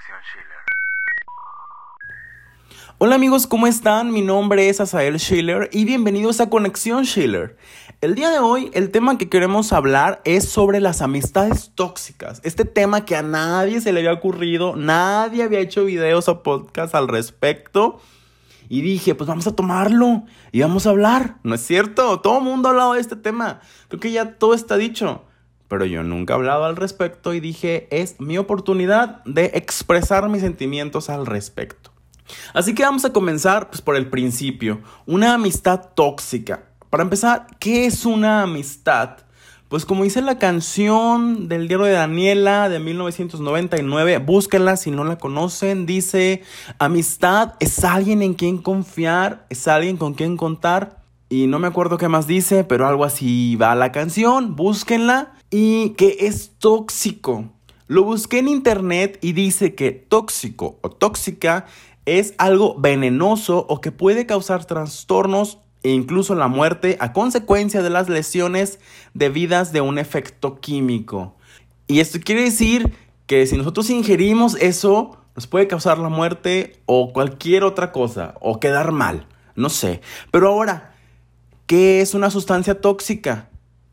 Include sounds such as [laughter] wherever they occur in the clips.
Schiller. Hola amigos, ¿cómo están? Mi nombre es Asael Schiller y bienvenidos a Conexión Schiller. El día de hoy el tema que queremos hablar es sobre las amistades tóxicas. Este tema que a nadie se le había ocurrido, nadie había hecho videos o podcasts al respecto. Y dije, pues vamos a tomarlo y vamos a hablar, ¿no es cierto? Todo el mundo ha hablado de este tema. Creo que ya todo está dicho pero yo nunca he hablado al respecto y dije, es mi oportunidad de expresar mis sentimientos al respecto. Así que vamos a comenzar pues, por el principio, una amistad tóxica. Para empezar, ¿qué es una amistad? Pues como dice la canción del diario de Daniela de 1999, búsquenla si no la conocen, dice, amistad es alguien en quien confiar, es alguien con quien contar. Y no me acuerdo qué más dice, pero algo así va la canción, búsquenla y que es tóxico. Lo busqué en internet y dice que tóxico o tóxica es algo venenoso o que puede causar trastornos e incluso la muerte a consecuencia de las lesiones debidas de un efecto químico. Y esto quiere decir que si nosotros ingerimos eso, nos puede causar la muerte o cualquier otra cosa, o quedar mal, no sé. Pero ahora, ¿qué es una sustancia tóxica?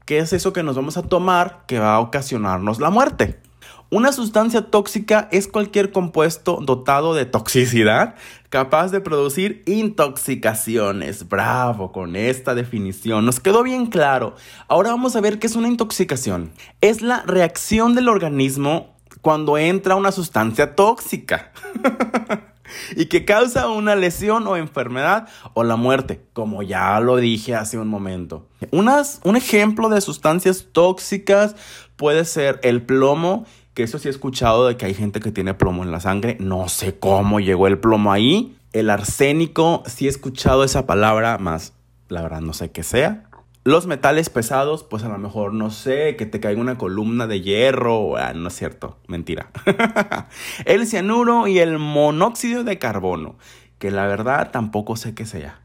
¿Qué es eso que nos vamos a tomar que va a ocasionarnos la muerte? Una sustancia tóxica es cualquier compuesto dotado de toxicidad capaz de producir intoxicaciones. Bravo con esta definición. Nos quedó bien claro. Ahora vamos a ver qué es una intoxicación. Es la reacción del organismo cuando entra una sustancia tóxica. [laughs] y que causa una lesión o enfermedad o la muerte, como ya lo dije hace un momento. un ejemplo de sustancias tóxicas puede ser el plomo, que eso sí he escuchado de que hay gente que tiene plomo en la sangre, no sé cómo llegó el plomo ahí. El arsénico, sí he escuchado esa palabra, más la verdad no sé qué sea. Los metales pesados, pues a lo mejor no sé, que te caiga una columna de hierro, ah, no es cierto, mentira. [laughs] el cianuro y el monóxido de carbono, que la verdad tampoco sé qué sea.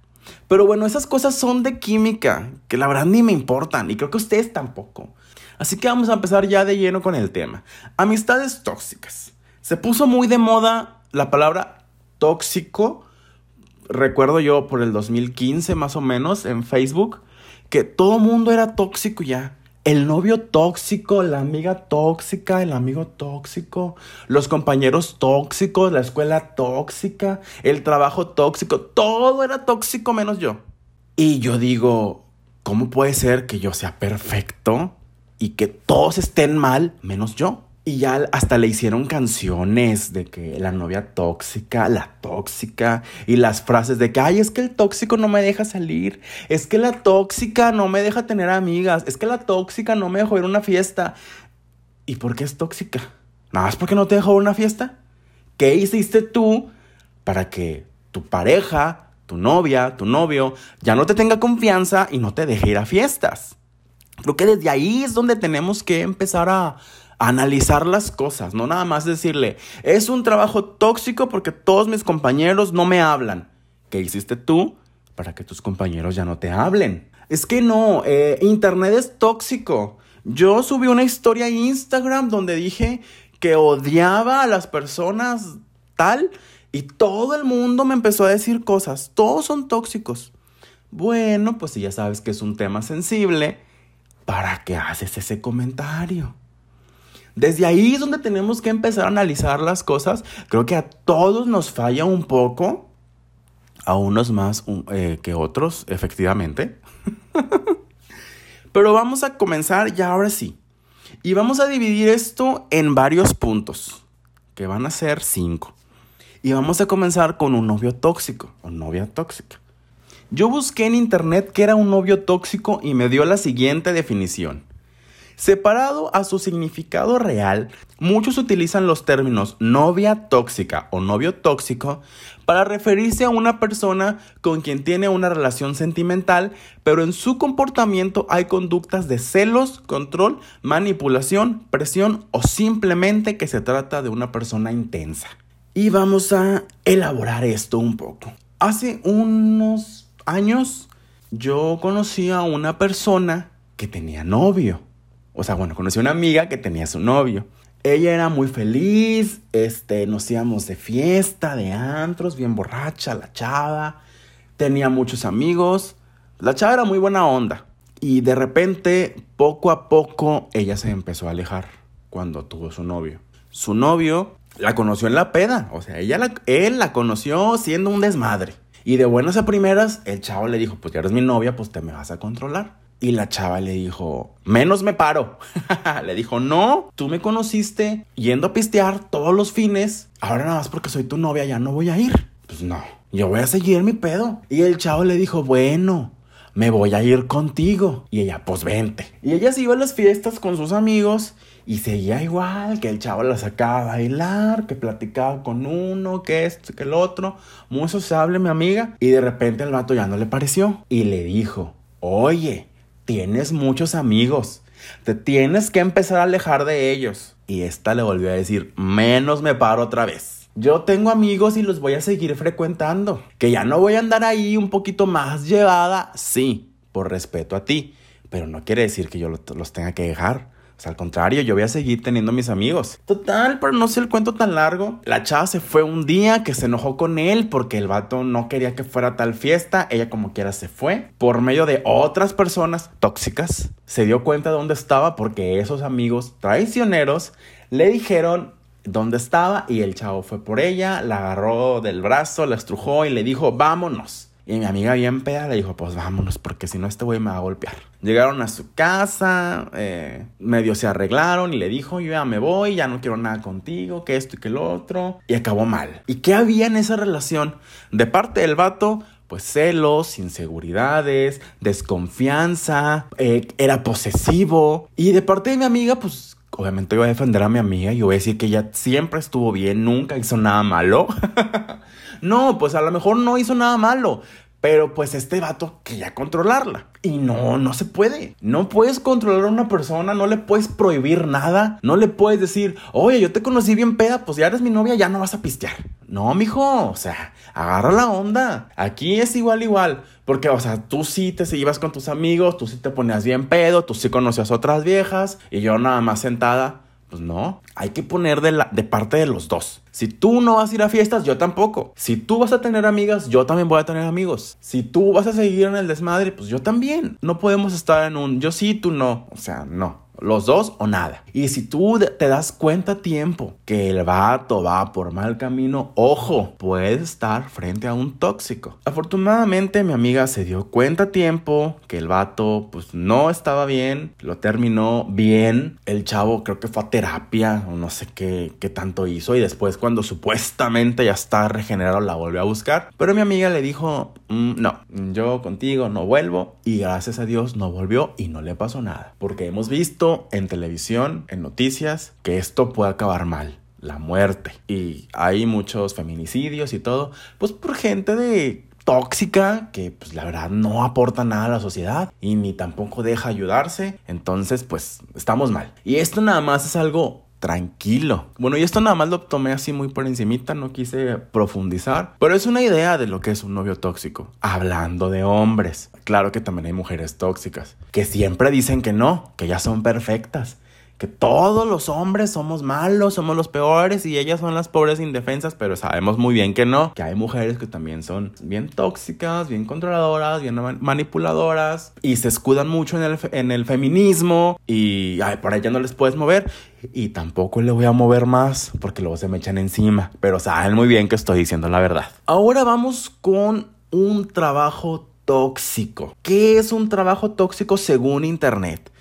Pero bueno, esas cosas son de química, que la verdad ni me importan y creo que ustedes tampoco. Así que vamos a empezar ya de lleno con el tema. Amistades tóxicas. Se puso muy de moda la palabra tóxico, recuerdo yo por el 2015 más o menos en Facebook que todo mundo era tóxico ya. El novio tóxico, la amiga tóxica, el amigo tóxico, los compañeros tóxicos, la escuela tóxica, el trabajo tóxico, todo era tóxico menos yo. Y yo digo, ¿cómo puede ser que yo sea perfecto y que todos estén mal menos yo? Y ya hasta le hicieron canciones de que la novia tóxica, la tóxica, y las frases de que, ay, es que el tóxico no me deja salir, es que la tóxica no me deja tener amigas, es que la tóxica no me deja ir a una fiesta. ¿Y por qué es tóxica? Nada más porque no te dejó ir a una fiesta. ¿Qué hiciste tú para que tu pareja, tu novia, tu novio, ya no te tenga confianza y no te deje ir a fiestas? Creo que desde ahí es donde tenemos que empezar a analizar las cosas, no nada más decirle, es un trabajo tóxico porque todos mis compañeros no me hablan. ¿Qué hiciste tú para que tus compañeros ya no te hablen? Es que no, eh, Internet es tóxico. Yo subí una historia a Instagram donde dije que odiaba a las personas tal y todo el mundo me empezó a decir cosas. Todos son tóxicos. Bueno, pues si ya sabes que es un tema sensible, ¿para qué haces ese comentario? Desde ahí es donde tenemos que empezar a analizar las cosas. Creo que a todos nos falla un poco, a unos más eh, que otros, efectivamente. [laughs] Pero vamos a comenzar ya ahora sí. Y vamos a dividir esto en varios puntos, que van a ser cinco. Y vamos a comenzar con un novio tóxico o novia tóxica. Yo busqué en internet qué era un novio tóxico y me dio la siguiente definición. Separado a su significado real, muchos utilizan los términos novia tóxica o novio tóxico para referirse a una persona con quien tiene una relación sentimental, pero en su comportamiento hay conductas de celos, control, manipulación, presión o simplemente que se trata de una persona intensa. Y vamos a elaborar esto un poco. Hace unos años yo conocí a una persona que tenía novio. O sea, bueno, conocí a una amiga que tenía su novio. Ella era muy feliz, este, nos íbamos de fiesta, de antros, bien borracha, la chava. Tenía muchos amigos. La chava era muy buena onda. Y de repente, poco a poco, ella se empezó a alejar cuando tuvo su novio. Su novio la conoció en la peda. O sea, ella la, él la conoció siendo un desmadre. Y de buenas a primeras, el chavo le dijo, pues ya eres mi novia, pues te me vas a controlar. Y la chava le dijo, menos me paro. [laughs] le dijo, no, tú me conociste yendo a pistear todos los fines. Ahora nada más porque soy tu novia ya no voy a ir. Pues no, yo voy a seguir mi pedo. Y el chavo le dijo, bueno, me voy a ir contigo. Y ella, pues vente. Y ella se iba a las fiestas con sus amigos y seguía igual, que el chavo la sacaba a bailar, que platicaba con uno, que esto, que el otro. Muy sociable mi amiga. Y de repente el vato ya no le pareció. Y le dijo, oye, tienes muchos amigos. Te tienes que empezar a alejar de ellos. Y esta le volvió a decir, menos me paro otra vez. Yo tengo amigos y los voy a seguir frecuentando. Que ya no voy a andar ahí un poquito más llevada, sí, por respeto a ti. Pero no quiere decir que yo los tenga que dejar. Al contrario, yo voy a seguir teniendo mis amigos. Total, pero no sé el cuento tan largo. La chava se fue un día que se enojó con él porque el vato no quería que fuera tal fiesta. Ella como quiera se fue. Por medio de otras personas tóxicas. Se dio cuenta de dónde estaba porque esos amigos traicioneros le dijeron dónde estaba y el chavo fue por ella, la agarró del brazo, la estrujó y le dijo, vámonos. Y mi amiga bien peda le dijo, pues vámonos, porque si no este güey me va a golpear. Llegaron a su casa, eh, medio se arreglaron y le dijo, yo ya me voy, ya no quiero nada contigo, que esto y que lo otro. Y acabó mal. ¿Y qué había en esa relación? De parte del vato, pues celos, inseguridades, desconfianza, eh, era posesivo. Y de parte de mi amiga, pues obviamente voy a defender a mi amiga y voy a decir que ella siempre estuvo bien, nunca hizo nada malo. [laughs] no, pues a lo mejor no hizo nada malo, pero pues este vato quería controlarla. Y no, no se puede. No puedes controlar a una persona, no le puedes prohibir nada. No le puedes decir, oye, yo te conocí bien peda, pues ya eres mi novia, ya no vas a pistear. No, mijo, o sea, agarra la onda. Aquí es igual, igual. Porque, o sea, tú sí te ibas con tus amigos, tú sí te ponías bien pedo, tú sí conocías otras viejas y yo nada más sentada pues no, hay que poner de, la, de parte de los dos. Si tú no vas a ir a fiestas, yo tampoco. Si tú vas a tener amigas, yo también voy a tener amigos. Si tú vas a seguir en el desmadre, pues yo también. No podemos estar en un yo sí, tú no. O sea, no los dos o nada. Y si tú te das cuenta a tiempo que el vato va por mal camino, ojo, puedes estar frente a un tóxico. Afortunadamente mi amiga se dio cuenta a tiempo que el vato pues no estaba bien, lo terminó bien. El chavo creo que fue a terapia o no sé qué, qué tanto hizo y después cuando supuestamente ya está regenerado la volvió a buscar. Pero mi amiga le dijo, mm, no, yo contigo no vuelvo y gracias a Dios no volvió y no le pasó nada. Porque hemos visto en televisión, en noticias, que esto puede acabar mal la muerte. Y hay muchos feminicidios y todo, pues por gente de tóxica que pues la verdad no aporta nada a la sociedad y ni tampoco deja ayudarse. Entonces pues estamos mal. Y esto nada más es algo tranquilo. Bueno, y esto nada más lo tomé así muy por encimita, no quise profundizar, pero es una idea de lo que es un novio tóxico. Hablando de hombres, claro que también hay mujeres tóxicas, que siempre dicen que no, que ya son perfectas, que todos los hombres somos malos, somos los peores y ellas son las pobres indefensas, pero sabemos muy bien que no, que hay mujeres que también son bien tóxicas, bien controladoras, bien manipuladoras y se escudan mucho en el, feminismo y ay, por allá no les puedes mover y tampoco le voy a mover más porque luego se me echan encima, pero saben muy bien que estoy diciendo la verdad. Ahora vamos con un trabajo tóxico. ¿Qué es un trabajo tóxico según Internet?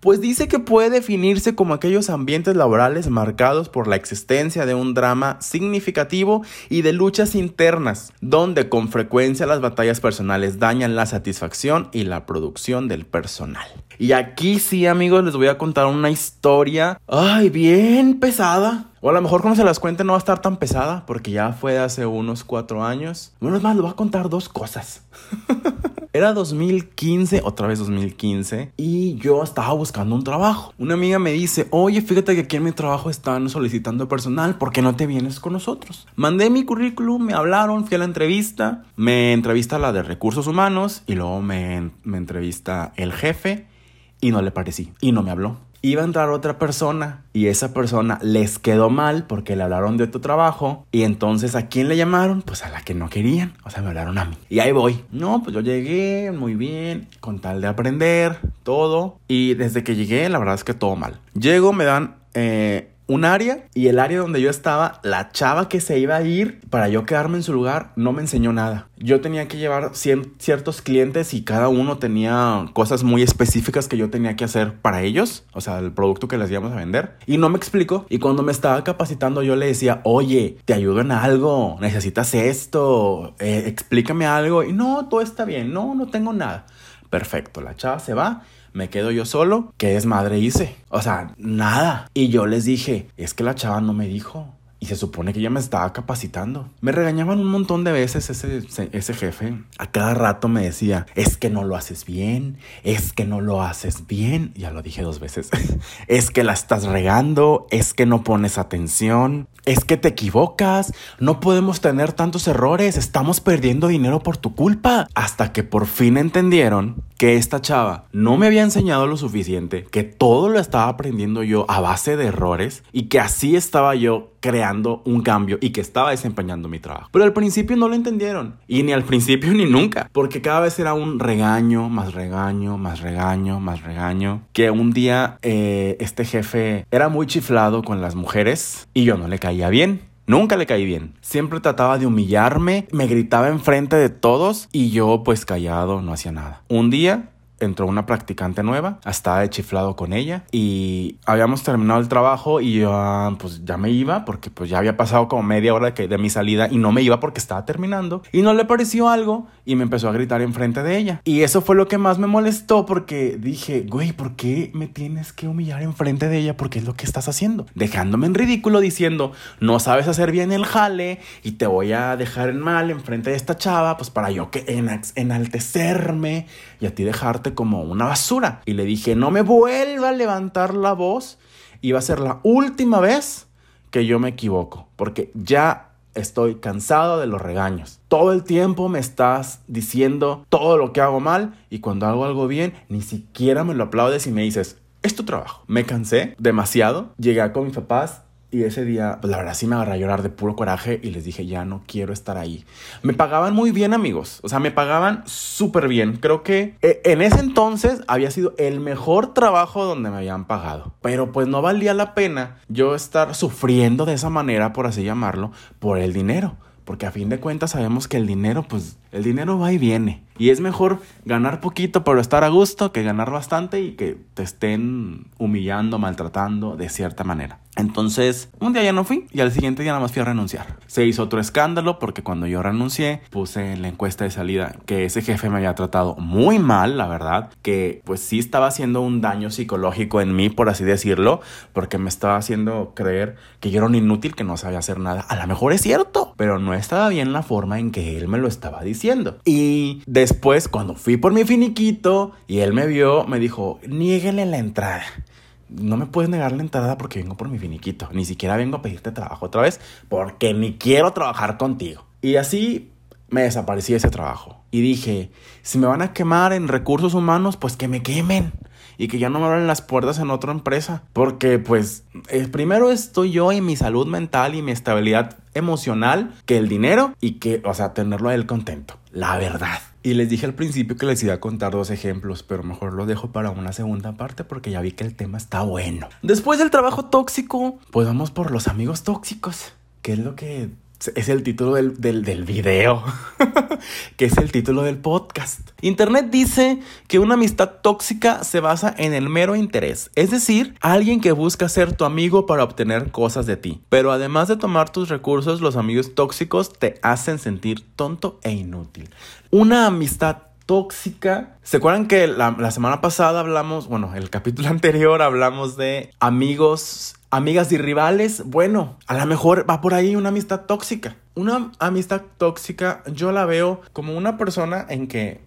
Pues dice que puede definirse como aquellos ambientes laborales marcados por la existencia de un drama significativo y de luchas internas, donde con frecuencia las batallas personales dañan la satisfacción y la producción del personal. Y aquí sí, amigos, les voy a contar una historia, ay, bien pesada. O a lo mejor cuando se las cuente no va a estar tan pesada, porque ya fue hace unos cuatro años. Bueno, es más, les voy a contar dos cosas. [laughs] Era 2015, otra vez 2015, y yo estaba buscando un trabajo. Una amiga me dice, oye, fíjate que aquí en mi trabajo están solicitando personal, ¿por qué no te vienes con nosotros? Mandé mi currículum, me hablaron, fui a la entrevista, me entrevista la de recursos humanos y luego me, me entrevista el jefe y no le parecí y no me habló. iba a entrar otra persona y esa persona les quedó mal porque le hablaron de otro trabajo y entonces a quién le llamaron? Pues a la que no querían, o sea, me hablaron a mí. Y ahí voy. No, pues yo llegué muy bien, con tal de aprender todo y desde que llegué la verdad es que todo mal. Llego, me dan... Eh, un área y el área donde yo estaba, la chava que se iba a ir para yo quedarme en su lugar no me enseñó nada. Yo tenía que llevar ciertos clientes y cada uno tenía cosas muy específicas que yo tenía que hacer para ellos, o sea, el producto que les íbamos a vender. Y no me explicó. Y cuando me estaba capacitando yo le decía, oye, te ayudo en algo, necesitas esto, eh, explícame algo. Y no, todo está bien, no, no tengo nada. Perfecto, la chava se va me quedo yo solo, ¿qué desmadre hice? O sea, nada. Y yo les dije, es que la chava no me dijo. Y se supone que ya me estaba capacitando. Me regañaban un montón de veces ese, ese, jefe. A cada rato me decía, es que no lo haces bien, es que no lo haces bien. Ya lo dije dos veces. [laughs] es que la estás regando, es que no pones atención, es que te equivocas, no podemos tener tantos errores, estamos perdiendo dinero por tu culpa. Hasta que por fin entendieron que esta chava no me había enseñado lo suficiente, que todo lo estaba aprendiendo yo a base de errores y que así estaba yo creando un cambio y que estaba desempeñando mi trabajo. Pero al principio no lo entendieron y ni al principio ni nunca, porque cada vez era un regaño, más regaño, más regaño, más regaño, que un día eh, este jefe era muy chiflado con las mujeres y yo no le caía bien. Nunca le caí bien. Siempre trataba de humillarme, me gritaba enfrente de todos y yo pues callado no hacía nada. Un día entró una practicante nueva, estaba de chiflado con ella y habíamos terminado el trabajo y yo ah, pues ya me iba porque pues ya había pasado como media hora de, de mi salida y no me iba porque estaba terminando y no le pareció algo y me empezó a gritar enfrente de ella y eso fue lo que más me molestó porque dije, güey, ¿por qué me tienes que humillar enfrente de ella? Porque es lo que estás haciendo, dejándome en ridículo diciendo, no sabes hacer bien el jale y te voy a dejar en mal enfrente de esta chava pues para yo que enaltecerme y a ti dejarte como una basura. Y le dije, no me vuelva a levantar la voz y va a ser la última vez que yo me equivoco, porque ya estoy cansado de los regaños. Todo el tiempo me estás diciendo todo lo que hago mal y cuando hago algo bien, ni siquiera me lo aplaudes y me dices, es tu trabajo. Me cansé demasiado, llegué con mis papás y ese día, pues la verdad sí me agarré a llorar de puro coraje y les dije, ya no quiero estar ahí. Me pagaban muy bien, amigos. O sea, me pagaban súper bien. Creo que eh, en ese entonces había sido el mejor trabajo donde me habían pagado. Pero pues no valía la pena yo estar sufriendo de esa manera, por así llamarlo, por el dinero. Porque a fin de cuentas sabemos que el dinero, pues el dinero va y viene. Y es mejor ganar poquito pero estar a gusto que ganar bastante y que te estén humillando, maltratando de cierta manera. Entonces, un día ya no fui y al siguiente día nada más fui a renunciar. Se hizo otro escándalo porque cuando yo renuncié puse en la encuesta de salida que ese jefe me había tratado muy mal, la verdad, que pues sí estaba haciendo un daño psicológico en mí, por así decirlo, porque me estaba haciendo creer que yo era un inútil, que no sabía hacer nada. A lo mejor es cierto, pero no estaba bien la forma en que él me lo estaba diciendo. Y después, cuando fui por mi finiquito y él me vio, me dijo, niéguele la entrada no me puedes negar la entrada porque vengo por mi finiquito. Ni siquiera vengo a pedirte trabajo otra vez porque ni quiero trabajar contigo. Y así me desaparecí ese trabajo. Y dije, si me van a quemar en recursos humanos, pues que me quemen. Y que ya no me abran las puertas en otra empresa. Porque pues eh, primero estoy yo y mi salud mental y mi estabilidad emocional que el dinero y que, o sea, tenerlo a él contento. La verdad. Y les dije al principio que les iba a contar dos ejemplos, pero mejor lo dejo para una segunda parte porque ya vi que el tema está bueno. Después del trabajo tóxico, pues vamos por los amigos tóxicos, que es lo que es el título del, del, video, [laughs] que es el título del podcast. Internet dice que una amistad tóxica se basa en el mero interés, es decir, alguien que busca ser tu amigo para obtener cosas de ti. Pero además de tomar tus recursos, los amigos tóxicos te hacen sentir tonto e inútil. Una amistad tóxica. ¿Se acuerdan que la, la, semana pasada hablamos, bueno, el capítulo [laughs] anterior hablamos de amigos amigas y rivales, bueno, a lo mejor va por ahí una amistad tóxica. Una amistad tóxica yo la veo como una persona en que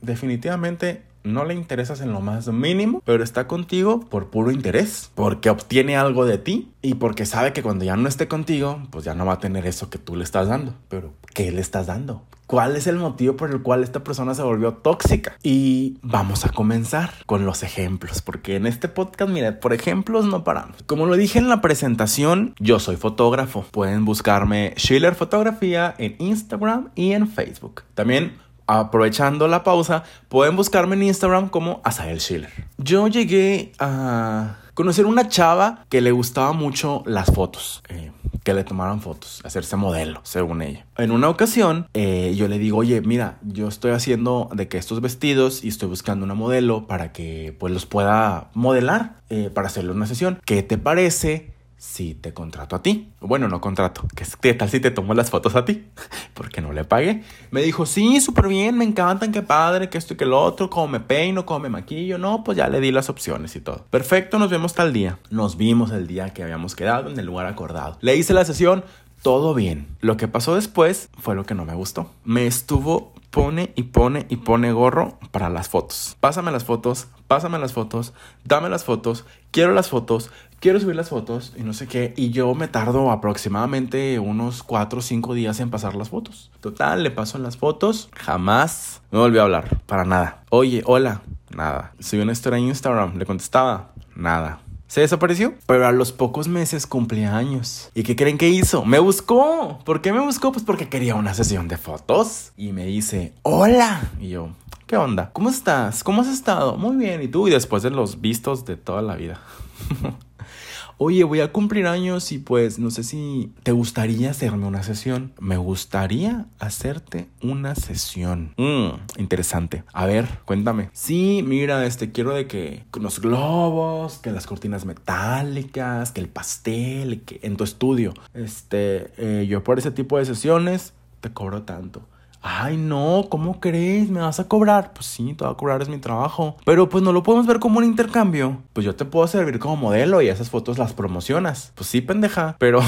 definitivamente no le interesas en lo más mínimo, pero está contigo por puro interés, porque obtiene algo de ti y porque sabe que cuando ya no esté contigo, pues ya no va a tener eso que tú le estás dando. Pero, ¿qué le estás dando? ¿Cuál es el motivo por el cual esta persona se volvió tóxica? Y vamos a comenzar con los ejemplos, porque en este podcast, mira, por ejemplos no paramos. Como lo dije en la presentación, yo soy fotógrafo. Pueden buscarme Schiller Fotografía en Instagram y en Facebook. También aprovechando la pausa, pueden buscarme en Instagram como Asael Schiller. Yo llegué a conocer una chava que le gustaba mucho las fotos. Eh, que le tomaran fotos, hacerse modelo, según ella. En una ocasión, eh, yo le digo, oye, mira, yo estoy haciendo de que estos vestidos y estoy buscando una modelo para que pues los pueda modelar eh, para hacerle una sesión. ¿Qué te parece si te contrato a ti. Bueno, no contrato. ¿Qué tal si te tomo las fotos a ti? [laughs] Porque no le pagué. Me dijo, sí, súper bien, me encantan, qué padre, que esto y que lo otro, cómo me peino, cómo me maquillo. No, pues ya le di las opciones y todo. Perfecto, nos vemos tal día. Nos vimos el día que habíamos quedado en el lugar acordado. Le hice la sesión, todo bien. Lo que pasó después fue lo que no me gustó. Me estuvo pone y pone y pone gorro para las fotos. Pásame las fotos, pásame las fotos, dame las fotos, quiero las fotos, quiero subir las fotos y no sé qué. Y yo me tardo aproximadamente unos 4 o 5 días en pasar las fotos. Total, le paso las fotos, jamás me volvió a hablar, para nada. Oye, hola, nada. Subí una historia en Instagram, le contestaba, nada. Se desapareció, pero a los pocos meses cumplía años. ¿Y qué creen que hizo? Me buscó. ¿Por qué me buscó? Pues porque quería una sesión de fotos. Y me dice, hola. Y yo, ¿qué onda? ¿Cómo estás? ¿Cómo has estado? Muy bien. ¿Y tú? Y después de los vistos de toda la vida. [laughs] oye, voy a cumplir años y pues no sé si te gustaría hacerme una sesión. Me gustaría hacerte una sesión. Mm, interesante. A ver, cuéntame. Sí, mira, este quiero de que los globos, que las cortinas metálicas, que el pastel, que en tu estudio. Este, eh, yo por ese tipo de sesiones te cobro tanto. Ay, no, ¿cómo crees? ¿Me vas a cobrar? Pues sí, te voy a cobrar, es mi trabajo. Pero pues no lo podemos ver como un intercambio. Pues yo te puedo servir como modelo y esas fotos las promocionas. Pues sí, pendeja. Pero...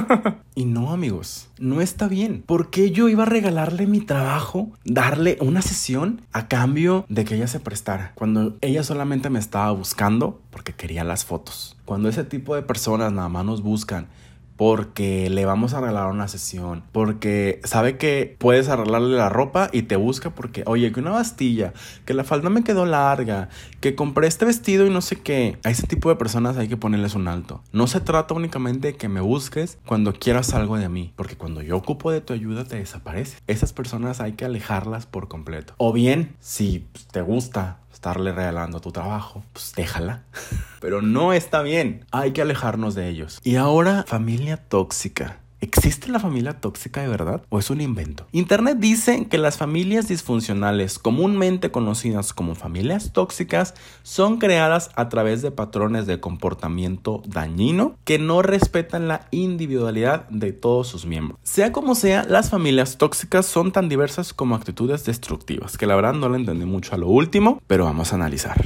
[laughs] y no, amigos, no está bien. ¿Por qué yo iba a regalarle mi trabajo, darle una sesión a cambio de que ella se prestara? Cuando ella solamente me estaba buscando porque quería las fotos. Cuando ese tipo de personas nada más nos buscan porque le vamos a arreglar una sesión, porque sabe que puedes arreglarle la ropa y te busca porque, oye, que una bastilla, que la falda me quedó larga, que compré este vestido y no sé qué. A ese tipo de personas hay que ponerles un alto. No se trata únicamente de que me busques cuando quieras algo de mí, porque cuando yo ocupo de tu ayuda te desaparece. Esas personas hay que alejarlas por completo. O bien, si te gusta estarle regalando tu trabajo, pues déjala. [laughs] Pero no está bien. Hay que alejarnos de ellos. Y ahora, familia tóxica. ¿Existe la familia tóxica de verdad o es un invento? Internet dice que las familias disfuncionales, comúnmente conocidas como familias tóxicas, son creadas a través de patrones de comportamiento dañino que no respetan la individualidad de todos sus miembros. Sea como sea, las familias tóxicas son tan diversas como actitudes destructivas, que la verdad no le entendí mucho a lo último, pero vamos a analizar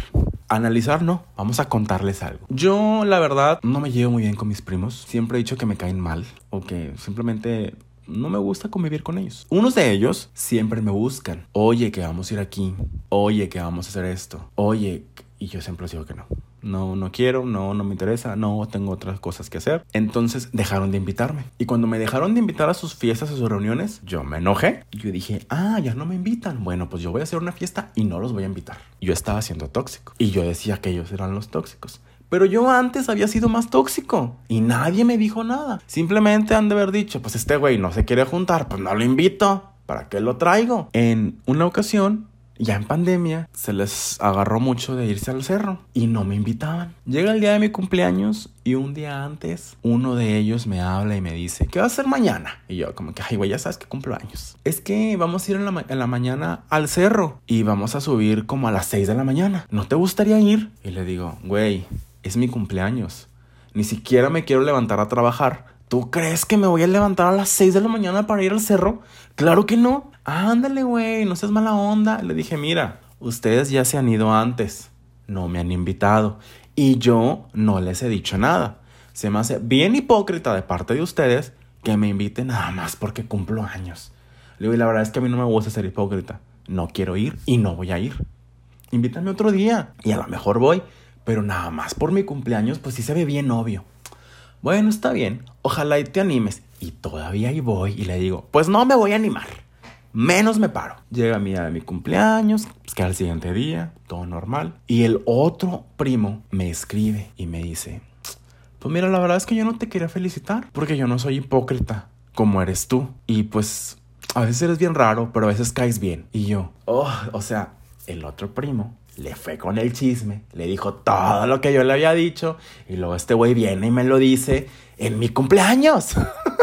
analizar, no, vamos a contarles algo. Yo, la verdad, no me llevo muy bien con mis primos. Siempre he dicho que me caen mal o que simplemente no me gusta convivir con ellos. Unos de ellos siempre me buscan. Oye, que vamos a ir aquí. Oye, que vamos a hacer esto. Oye, y yo siempre les digo que no. No, no quiero, no, no me interesa, no, tengo otras cosas que hacer. Entonces dejaron de invitarme. Y cuando me dejaron de invitar a sus fiestas, a sus reuniones, yo me enojé. Yo dije, ah, ya no me invitan. Bueno, pues yo voy a hacer una fiesta y no los voy a invitar. Yo estaba siendo tóxico. Y yo decía que ellos eran los tóxicos. Pero yo antes había sido más tóxico y nadie me dijo nada. Simplemente han de haber dicho, pues este güey no se quiere juntar, pues no lo invito. ¿Para qué lo traigo? En una ocasión ya en pandemia se les agarró mucho de irse al cerro y no me invitaban. Llega el día de mi cumpleaños y un día antes uno de ellos me habla y me dice, ¿qué va a hacer mañana? Y yo como que, ay güey, ya sabes que cumplo años. Es que vamos a ir en la, en la mañana al cerro y vamos a subir como a las 6 de la mañana. ¿No te gustaría ir? Y le digo, güey, es mi cumpleaños. Ni siquiera me quiero levantar a trabajar ¿Tú crees que me voy a levantar a las 6 de la mañana para ir al cerro? Claro que no. Ándale, güey, no seas mala onda. Le dije, mira, ustedes ya se han ido antes. No me han invitado. Y yo no les he dicho nada. Se me hace bien hipócrita de parte de ustedes que me inviten nada más porque cumplo años. Le digo, y la verdad es que a mí no me gusta ser hipócrita. No quiero ir y no voy a ir. invítame otro día y a lo mejor voy, pero nada más por mi cumpleaños, pues sí se ve bien obvio. Bueno, está bien, ojalá y te animes. Y todavía ahí voy y le digo, pues no me voy a animar. Menos me paro. Llega mi día de mi cumpleaños, pues que al siguiente día, todo normal. Y el otro primo me escribe y me dice, pues mira, la verdad es que yo no te quería felicitar porque yo no soy hipócrita como eres tú. Y pues a veces eres bien raro, pero a veces caes bien. Y yo, oh, o sea, el otro primo le fue con el chisme, le dijo todo lo que yo le había dicho y luego este güey viene y me lo dice en mi cumpleaños. [laughs]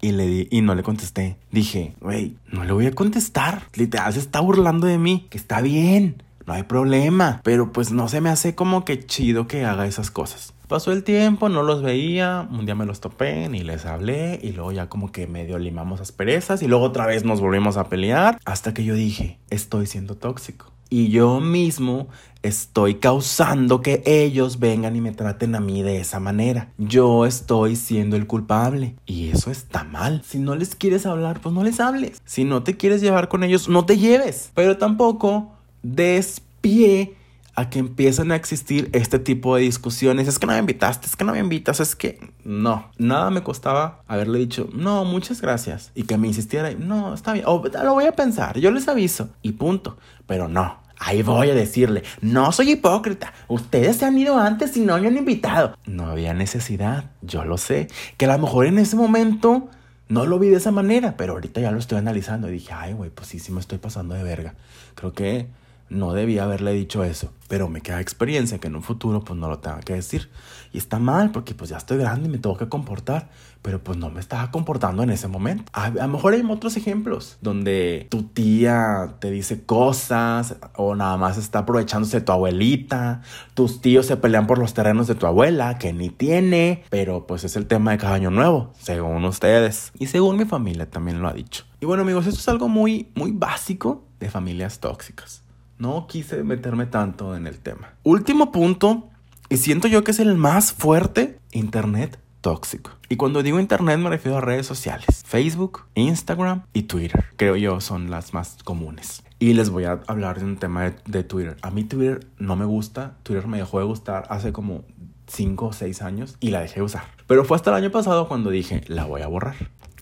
y le di y no le contesté. Dije, güey, no le voy a contestar. Literal se está burlando de mí, que está bien, no hay problema, pero pues no se me hace como que chido que haga esas cosas. Pasó el tiempo, no los veía, un día me los topé, ni les hablé. Y luego ya como que medio limamos asperezas. Y luego otra vez nos volvimos a pelear. Hasta que yo dije, estoy siendo tóxico y yo mismo estoy causando que ellos vengan y me traten a mí de esa manera. Yo estoy siendo el culpable y eso está mal. Si no les quieres hablar, pues no les hables. Si no te quieres llevar con ellos, no te lleves. Pero tampoco des pie a que empiecen a existir este tipo de discusiones. Es que no me invitaste, es que no me invitas, es que no. Nada me costaba haberle dicho, no, muchas gracias. Y que me insistiera, no, está bien, o lo voy a pensar, yo les aviso. Y punto. Pero no, Ahí voy a decirle, no soy hipócrita, ustedes se han ido antes y no me han invitado. No había necesidad, yo lo sé, que a lo mejor en ese momento no lo vi de esa manera, pero ahorita ya lo estoy analizando y dije, ay, güey, pues sí, sí me estoy pasando de verga. Creo que no debía haberle dicho eso, pero me queda experiencia que en un futuro pues no lo tenga que decir. Y está mal porque pues ya estoy grande y me tengo que comportar, pero pues no me estaba comportando en ese momento. A, lo mejor hay otros ejemplos donde tu tía te dice cosas o nada más está aprovechándose de tu abuelita, tus tíos se pelean por los terrenos de tu abuela que ni tiene, pero pues es el tema de cada año nuevo, según ustedes y según mi familia también lo ha dicho. Y bueno amigos, esto es algo muy muy básico de familias tóxicas. No quise meterme tanto en el tema. Último punto, y siento yo que es el más fuerte, Internet tóxico. Y cuando digo Internet me refiero a redes sociales. Facebook, Instagram y Twitter. Creo yo son las más comunes. Y les voy a hablar de un tema de, Twitter. A mí Twitter no me gusta. Twitter me dejó de gustar hace como 5 o 6 años y la dejé de usar. Pero fue hasta el año pasado cuando dije, la voy a borrar.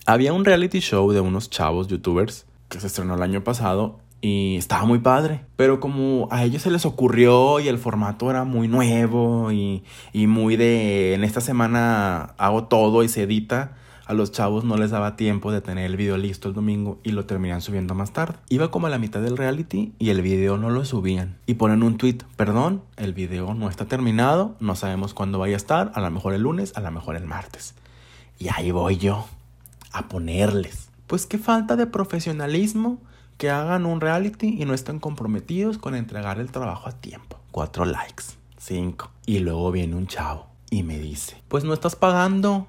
Había un reality show de unos chavos youtubers que se estrenó el año pasado y estaba muy padre. Pero como a ellos se les ocurrió y el formato era muy nuevo y, y, muy de en esta semana hago todo y se edita, a los chavos no les daba tiempo de tener el video listo el domingo y lo terminan subiendo más tarde. Iba como a la mitad del reality y el video no lo subían. Y ponen un tweet, perdón, el video no está terminado, no sabemos cuándo vaya a estar, a lo mejor el lunes, a lo mejor el martes. Y ahí voy yo a ponerles. Pues qué falta de profesionalismo que hagan un reality y no estén comprometidos con entregar el trabajo a tiempo. Cuatro likes, cinco. Y luego viene un chavo y me dice, pues no estás pagando.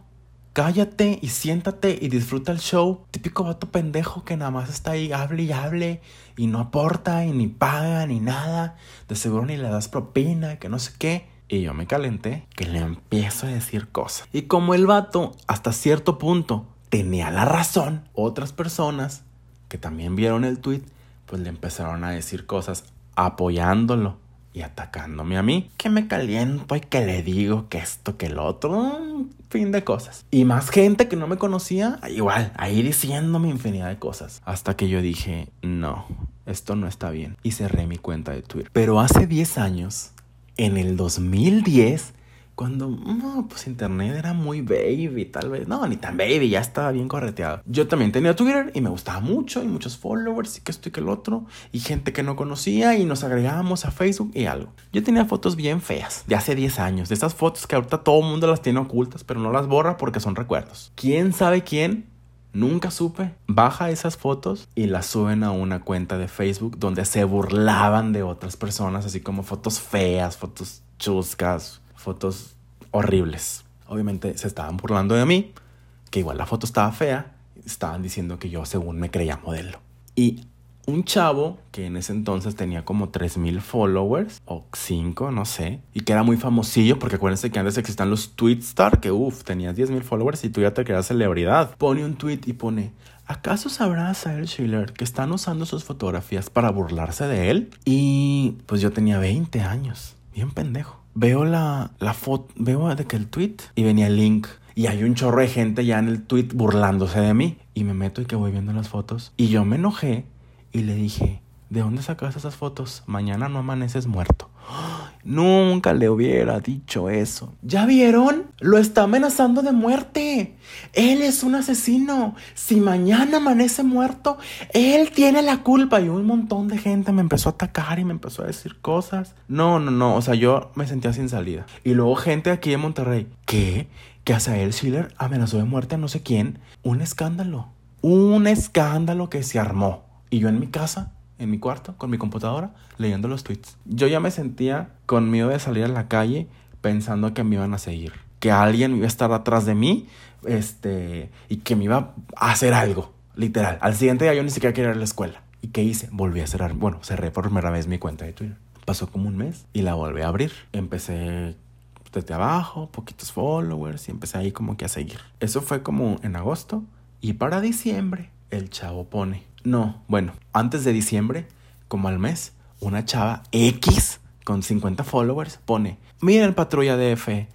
Cállate y siéntate y disfruta el show. Típico vato pendejo que nada más está ahí, hable y hable y no aporta y ni paga ni nada. De seguro ni le das propina, que no sé qué. Y yo me calenté que le empiezo a decir cosas. Y como el vato hasta cierto punto tenía la razón, otras personas que también vieron el tweet, pues le empezaron a decir cosas apoyándolo y atacándome a mí, que me caliento y que le digo que esto, que el otro, fin de cosas. Y más gente que no me conocía, igual, ahí diciéndome infinidad de cosas. Hasta que yo dije, no, esto no está bien. Y cerré mi cuenta de Twitter. Pero hace 10 años, en el 2010, cuando, no, pues internet era muy baby, tal vez. No, ni tan baby, ya estaba bien correteado. Yo también tenía Twitter y me gustaba mucho, y muchos followers, y que esto y que el otro, y gente que no conocía, y nos agregábamos a Facebook y algo. Yo tenía fotos bien feas, de hace 10 años, de esas fotos que ahorita todo el mundo las tiene ocultas, pero no las borra porque son recuerdos. ¿Quién sabe quién Nunca supe. Baja esas fotos y las suben a una cuenta de Facebook donde se burlaban de otras personas, así como fotos feas, fotos chuscas, fotos horribles. Obviamente se estaban burlando de mí, que igual la foto estaba fea, estaban diciendo que yo según me creía modelo. Y un chavo que en ese entonces tenía como 3000 followers o 5, no sé, y que era muy famosillo porque acuérdense que antes existían los Tweetstar que uff, tenías 10000 followers y tú ya te creas celebridad. Pone un tweet y pone ¿Acaso sabrá Sael Schiller que están usando sus fotografías para burlarse de él? Y pues yo tenía 20 años, bien pendejo. Veo la, la foto, veo de que el tweet y venía el link. Y hay un chorro de gente ya en el tweet burlándose de mí. Y me meto y que voy viendo las fotos. Y yo me enojé y le dije, ¿de dónde sacas esas fotos? Mañana no amaneces muerto. [gasps] Nunca le hubiera dicho eso. ¿Ya vieron? Lo está amenazando de muerte. Él es un asesino. Si mañana amanece muerto, él tiene la culpa. Y un montón de gente me empezó a atacar y me empezó a decir cosas. No, no, no. O sea, yo me sentía sin salida. Y luego gente aquí en Monterrey. ¿Qué? Que él Schiller amenazó de muerte a no sé quién. Un escándalo. Un escándalo que se armó. Y yo en mi casa en mi cuarto con mi computadora leyendo los tweets. Yo ya me sentía con miedo de salir a la calle pensando que me iban a seguir, que alguien iba a estar atrás de mí, este, y que me iba a hacer algo, literal. Al siguiente día yo ni siquiera quería ir a la escuela. ¿Y qué hice? Volví a cerrar, bueno, cerré por primera vez mi cuenta de Twitter. Pasó como un mes y la volví a abrir. Empecé desde abajo, poquitos followers y empecé ahí como que a seguir. Eso fue como en agosto y para diciembre el chavo pone no, bueno, antes de diciembre, como al mes, una chava X con 50 followers pone, miren patrulla DF,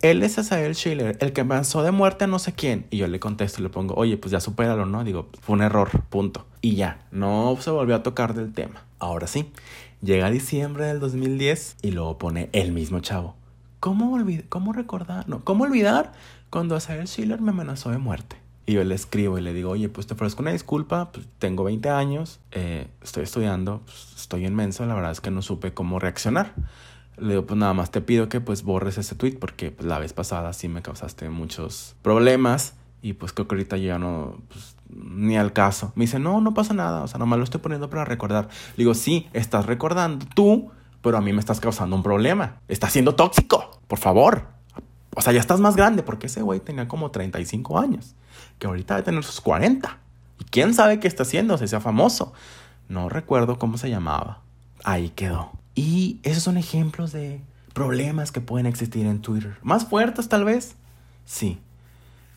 él es Asael Schiller, el que avanzó de muerte a no sé quién. Y yo le contesto y le pongo, oye, pues ya supéralo, ¿no? Digo, fue un error, punto. Y ya, no se volvió a tocar del tema. Ahora sí, llega diciembre del 2010 y luego pone el mismo chavo. ¿Cómo? ¿Cómo recordar? No, ¿cómo olvidar cuando Asael Schiller me amenazó de muerte? Y yo le escribo y le digo, oye, pues te ofrezco una disculpa, pues tengo 20 años, eh, estoy estudiando, pues, estoy inmenso, la verdad es que no supe cómo reaccionar. Le digo, pues nada más te pido que pues borres ese tweet porque pues, la vez pasada sí me causaste muchos problemas y pues creo que ahorita ya no, pues, ni al caso. Me dice, no, no pasa nada, o sea, nomás lo estoy poniendo para recordar. Le digo, sí, estás recordando tú, pero a mí me estás causando un problema. Estás siendo tóxico, por favor. O sea, ya estás más grande porque ese güey tenía como 35 años, que ahorita debe tener sus 40. Y quién sabe qué está haciendo, si sea famoso. No recuerdo cómo se llamaba. Ahí quedó. Y esos son ejemplos de problemas que pueden existir en Twitter. Más fuertes tal vez. Sí.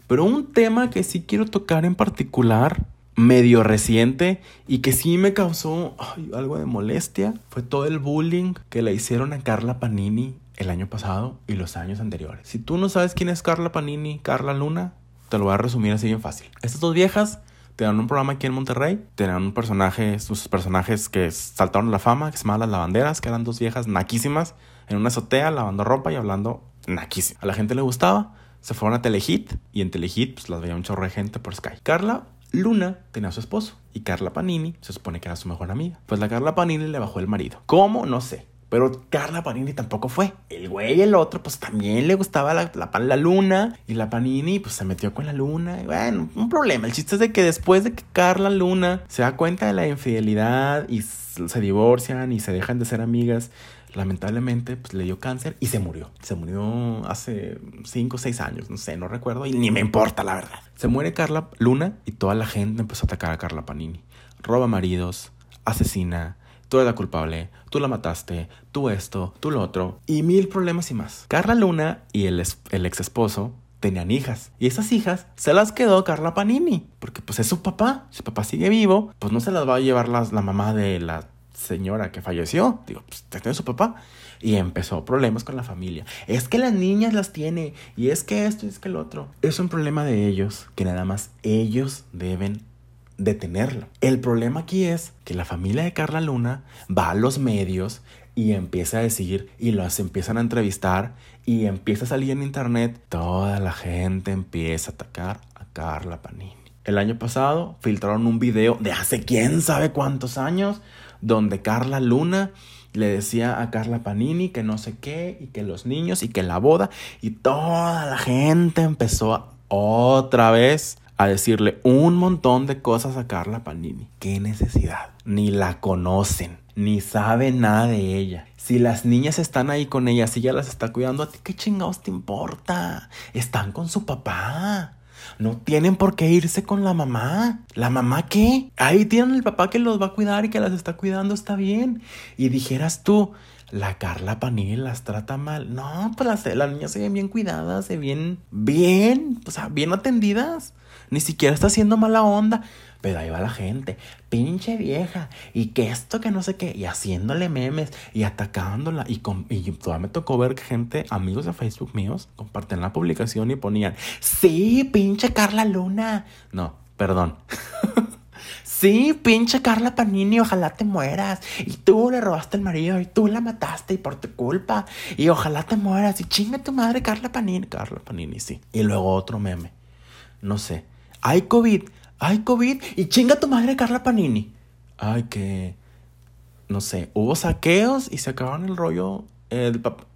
Pero un tema que sí quiero tocar en particular, medio reciente, y que sí me causó algo de molestia, fue todo el bullying que le hicieron a Carla Panini el año pasado y los años anteriores. Si tú no sabes quién es Carla Panini, Carla Luna, te lo voy a resumir así bien fácil. Estas dos viejas tenían un programa aquí en Monterrey, tenían un personaje, sus personajes que saltaron a la fama, que se llamaban Las Lavanderas, que eran dos viejas naquísimas en una azotea lavando ropa y hablando naquísimo. A la gente le gustaba, se fueron a Telehit y en Telehit pues las veía un chorro de gente por Sky. Carla Luna tenía a su esposo y Carla Panini se supone que era su mejor amiga. Pues la Carla Panini le bajó el marido. ¿Cómo? No sé. Pero Carla Panini tampoco fue. El güey, el otro, pues también le gustaba la, la, luna. Y la Panini, pues se metió con la luna. Y bueno, un problema. El chiste es de que después de que Carla Luna se da cuenta de la infidelidad y se divorcian y se dejan de ser amigas, lamentablemente, pues le dio cáncer y se murió. Se murió hace 5 o 6 años, no sé, no recuerdo y ni me importa, la verdad. Se muere Carla Luna y toda la gente empezó a atacar a Carla Panini. Roba maridos, asesina, tú eres la culpable, tú la mataste, tú esto, tú lo otro, y mil problemas y más. Carla Luna y el, ex esposo tenían hijas. Y esas hijas se las quedó Carla Panini. Porque pues es su papá. Su papá sigue vivo, pues no se las va a llevar la, la mamá de la señora que falleció. Digo, pues tiene su papá. Y empezó problemas con la familia. Es que las niñas las tiene. Y es que esto y es que el otro. Es un problema de ellos que nada más ellos deben detenerlo. El problema aquí es que la familia de Carla Luna va a los medios y empieza a decir y los empiezan a entrevistar y empieza a salir en internet. Toda la gente empieza a atacar a Carla Panini. El año pasado filtraron un video de hace quién sabe cuántos años donde Carla Luna le decía a Carla Panini que no sé qué y que los niños y que la boda y toda la gente empezó otra vez a decirle un montón de cosas a Carla Panini. ¿Qué necesidad? Ni la conocen, ni saben nada de ella. Si las niñas están ahí con ella, si ella las está cuidando, ¿a ti qué chingados te importa? Están con su papá. No tienen por qué irse con la mamá. ¿La mamá qué? Ahí tienen el papá que los va a cuidar y que las está cuidando, está bien. Y dijeras tú, la Carla Panini las trata mal. No, pues las, niñas se ven bien cuidadas, se ven bien, o sea, bien atendidas. Ni siquiera está haciendo mala onda. Pero ahí va la gente, pinche vieja, y que esto, que no sé qué, y haciéndole memes y atacándola. Y, con, y todavía me tocó ver que gente, amigos de Facebook míos, comparten la publicación y ponían, sí, pinche Carla Luna. No, perdón. [laughs] Sí, pinche Carla Panini, ojalá te mueras. Y tú le robaste el marido y tú la mataste y por tu culpa. Y ojalá te mueras. Y chinga tu madre, Carla Panini. Carla Panini, sí. Y luego otro meme. No sé. Hay COVID. Hay COVID. Y chinga tu madre, Carla Panini. Ay, que. No sé. Hubo saqueos y se acabaron el rollo.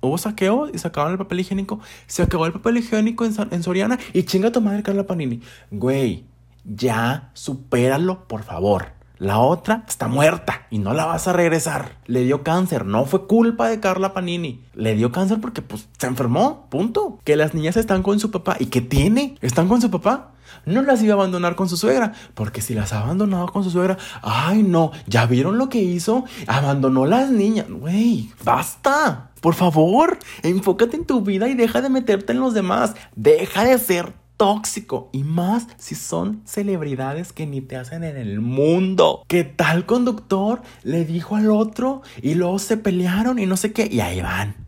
hubo saqueos y se acabaron el papel higiénico. Se acabó el papel higiénico en Soriana. Y chinga tu madre, Carla Panini. Güey ya, supéralo, por favor. La otra está muerta y no la vas a regresar. Le dio cáncer, no fue culpa de Carla Panini. Le dio cáncer porque pues se enfermó, punto. Que las niñas están con su papá. ¿Y qué tiene? ¿Están con su papá? No las iba a abandonar con su suegra, porque si las ha abandonado con su suegra, ay no, ¿ya vieron lo que hizo? Abandonó las niñas. Güey, basta. Por favor, enfócate en tu vida y deja de meterte en los demás. Deja de ser tóxico y más si son celebridades que ni te hacen en el mundo. ¿Qué tal conductor le dijo al otro y luego se pelearon y no sé qué y ahí van?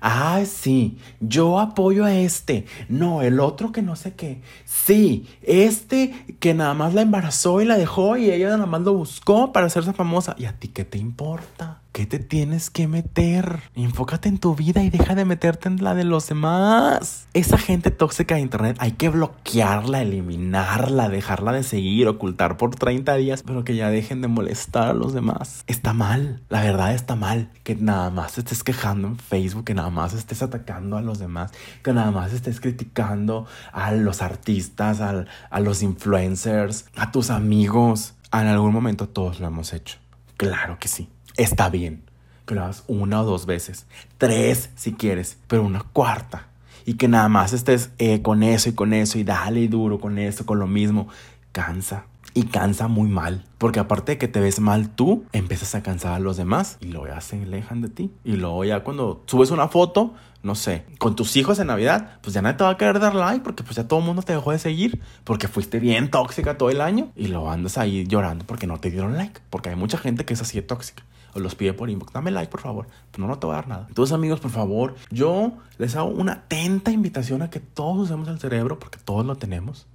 Ah, sí, yo apoyo a este. No, el otro que no sé qué. Sí, este que nada más la embarazó y la dejó y ella nada más lo buscó para hacerse famosa. ¿Y a ti qué te importa? ¿Qué te tienes que meter? Enfócate en tu vida y deja de meterte en la de los demás. Esa gente tóxica de internet hay que bloquearla, eliminarla, dejarla de seguir, ocultar por 30 días, pero que ya dejen de molestar a los demás. Está mal, la verdad está mal. Que nada más estés quejando en Facebook, que nada más estés atacando a los demás, que nada más estés criticando a los artistas, a los influencers, a tus amigos. En algún momento todos lo hemos hecho. Claro que sí está bien que lo hagas una o dos veces, tres si quieres, pero una cuarta. Y que nada más estés eh, con eso y con eso y dale y duro con eso, con lo mismo, cansa. Y cansa muy mal. Porque aparte de que te ves mal tú, empiezas a cansar a los demás y luego ya se alejan de ti. Y luego ya cuando subes una foto, no sé, con tus hijos en Navidad, pues ya nadie te va a querer dar like porque pues ya todo el mundo te dejó de seguir porque fuiste bien tóxica todo el año y luego andas ahí llorando porque no te dieron like. Porque hay mucha gente que es así de tóxica o los pide por inbox. Dame like, por favor. No, no te voy a dar nada. Entonces, amigos, por favor, yo les hago una atenta invitación a que todos usemos el cerebro, porque todos lo tenemos.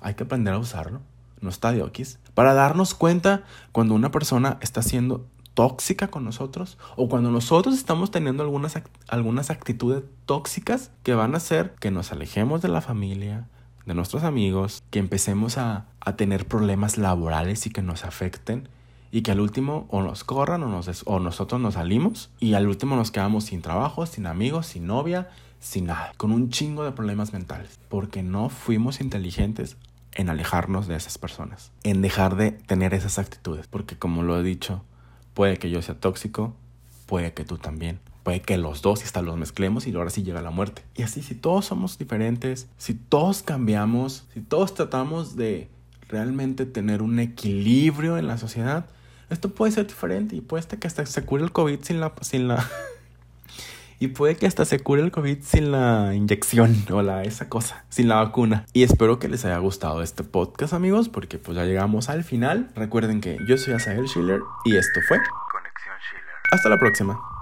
Hay que aprender a usarlo. No está de okis. Para darnos cuenta cuando una persona está siendo tóxica con nosotros o cuando nosotros estamos teniendo algunas, algunas actitudes tóxicas que van a hacer que nos alejemos de la familia, de nuestros amigos, que empecemos a, a tener problemas laborales y que nos afecten y que al último o nos corran o, nos o nosotros nos salimos y al último nos quedamos sin trabajo, sin amigos, sin novia, sin nada, con un chingo de problemas mentales, porque no fuimos inteligentes en alejarnos de esas personas, en dejar de tener esas actitudes, porque como lo he dicho, puede que yo sea tóxico, puede que tú también, puede que los dos y hasta los mezclemos y ahora sí llega la muerte. Y así, si todos somos diferentes, si todos cambiamos, si todos tratamos de realmente tener un equilibrio en la sociedad, esto puede ser diferente y puede que hasta se cure el COVID sin la... Sin la [laughs] y puede que hasta se cure el COVID sin la inyección o la, esa cosa, sin la vacuna. Y espero que les haya gustado este podcast, amigos, porque pues ya llegamos al final. Recuerden que yo soy Asael Schiller y esto fue Conexión Schiller. Hasta la próxima.